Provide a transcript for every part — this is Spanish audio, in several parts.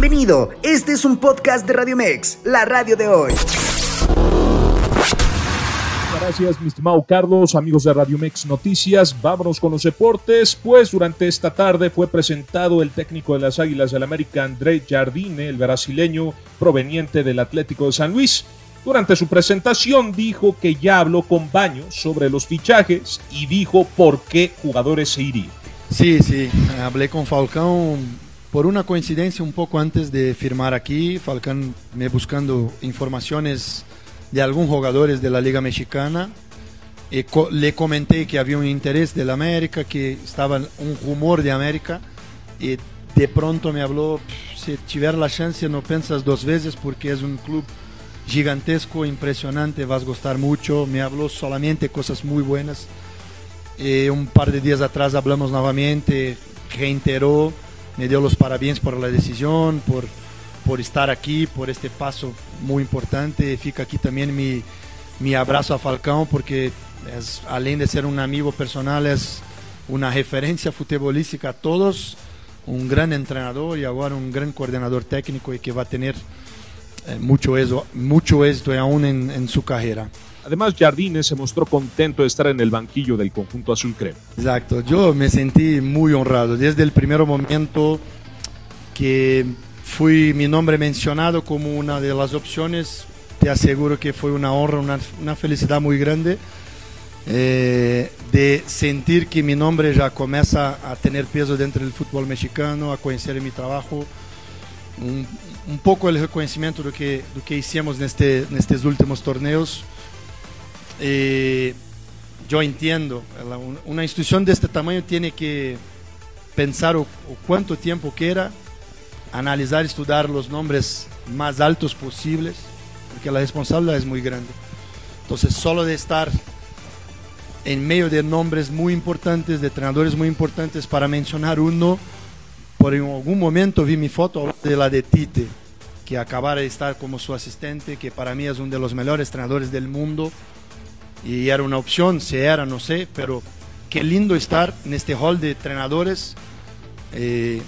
Bienvenido, este es un podcast de Radio Mex, la radio de hoy. Gracias, mi estimado Carlos, amigos de Radio Mex Noticias. Vámonos con los deportes, pues durante esta tarde fue presentado el técnico de las Águilas del América, André Jardine, el brasileño proveniente del Atlético de San Luis. Durante su presentación dijo que ya habló con Baños sobre los fichajes y dijo por qué jugadores se irían. Sí, sí, hablé con Falcão por una coincidencia un poco antes de firmar aquí. Falcão me buscando informaciones de algunos jugadores de la Liga Mexicana. Y le comenté que había un interés del América, que estaba un rumor de América. Y de pronto me habló, si tuviera la chance no piensas dos veces porque es un club gigantesco, impresionante, vas a gustar mucho. Me habló solamente cosas muy buenas. Eh, un par de días atrás hablamos nuevamente, reiteró, me dio los parabéns por la decisión, por, por estar aquí, por este paso muy importante. Fica aquí también mi, mi abrazo a Falcão, porque es, além de ser un amigo personal, es una referencia futbolística a todos, un gran entrenador y ahora un gran coordinador técnico y que va a tener eh, mucho, éxito, mucho éxito aún en, en su carrera. Además, Jardines se mostró contento de estar en el banquillo del conjunto azul crema. Exacto, yo me sentí muy honrado desde el primer momento que fui mi nombre mencionado como una de las opciones. Te aseguro que fue una honra, una, una felicidad muy grande eh, de sentir que mi nombre ya comienza a tener peso dentro del fútbol mexicano, a conocer mi trabajo, un, un poco el reconocimiento de lo que, que hicimos en, este, en estos últimos torneos. Eh, yo entiendo, una institución de este tamaño tiene que pensar o, o cuánto tiempo quiera, analizar, estudiar los nombres más altos posibles, porque la responsabilidad es muy grande. Entonces, solo de estar en medio de nombres muy importantes, de entrenadores muy importantes, para mencionar uno, por en algún momento vi mi foto de la de Tite, que acabara de estar como su asistente, que para mí es uno de los mejores entrenadores del mundo y era una opción, si era, no sé, pero qué lindo estar en este hall de entrenadores, eh,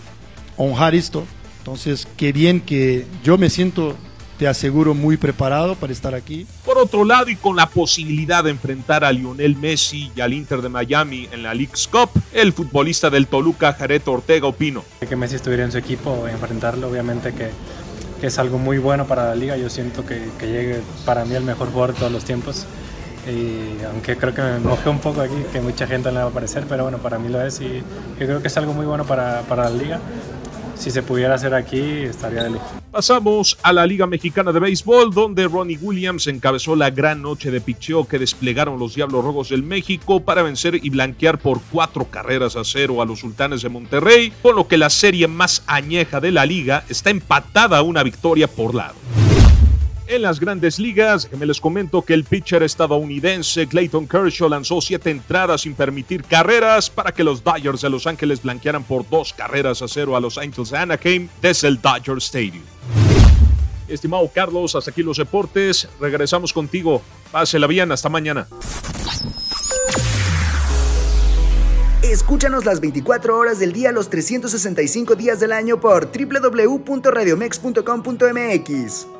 honrar esto. Entonces, qué bien que yo me siento, te aseguro, muy preparado para estar aquí. Por otro lado, y con la posibilidad de enfrentar a Lionel Messi y al Inter de Miami en la League's Cup, el futbolista del Toluca, Jared Ortega, opino. Que Messi estuviera en su equipo, enfrentarlo, obviamente que, que es algo muy bueno para la liga. Yo siento que, que llegue para mí el mejor jugador de todos los tiempos y aunque creo que me mojé un poco aquí, que mucha gente no le va a parecer, pero bueno, para mí lo es y yo creo que es algo muy bueno para, la liga. Si se pudiera hacer aquí, estaría de. Pasamos a la Liga Mexicana de Béisbol, donde Ronnie Williams encabezó la gran noche de picheo que desplegaron los Diablos Rojos del México para vencer y blanquear por cuatro carreras a cero a los Sultanes de Monterrey, con lo que la serie más añeja de la liga está empatada a una victoria por lado. En las grandes ligas, me les comento que el pitcher estadounidense Clayton Kershaw lanzó siete entradas sin permitir carreras para que los Dodgers de Los Ángeles blanquearan por dos carreras a cero a los Angels de Anaheim desde el Dodger Stadium. Estimado Carlos, hasta aquí los deportes. Regresamos contigo. Pásela bien, hasta mañana. Escúchanos las 24 horas del día, los 365 días del año por www.radiomex.com.mx.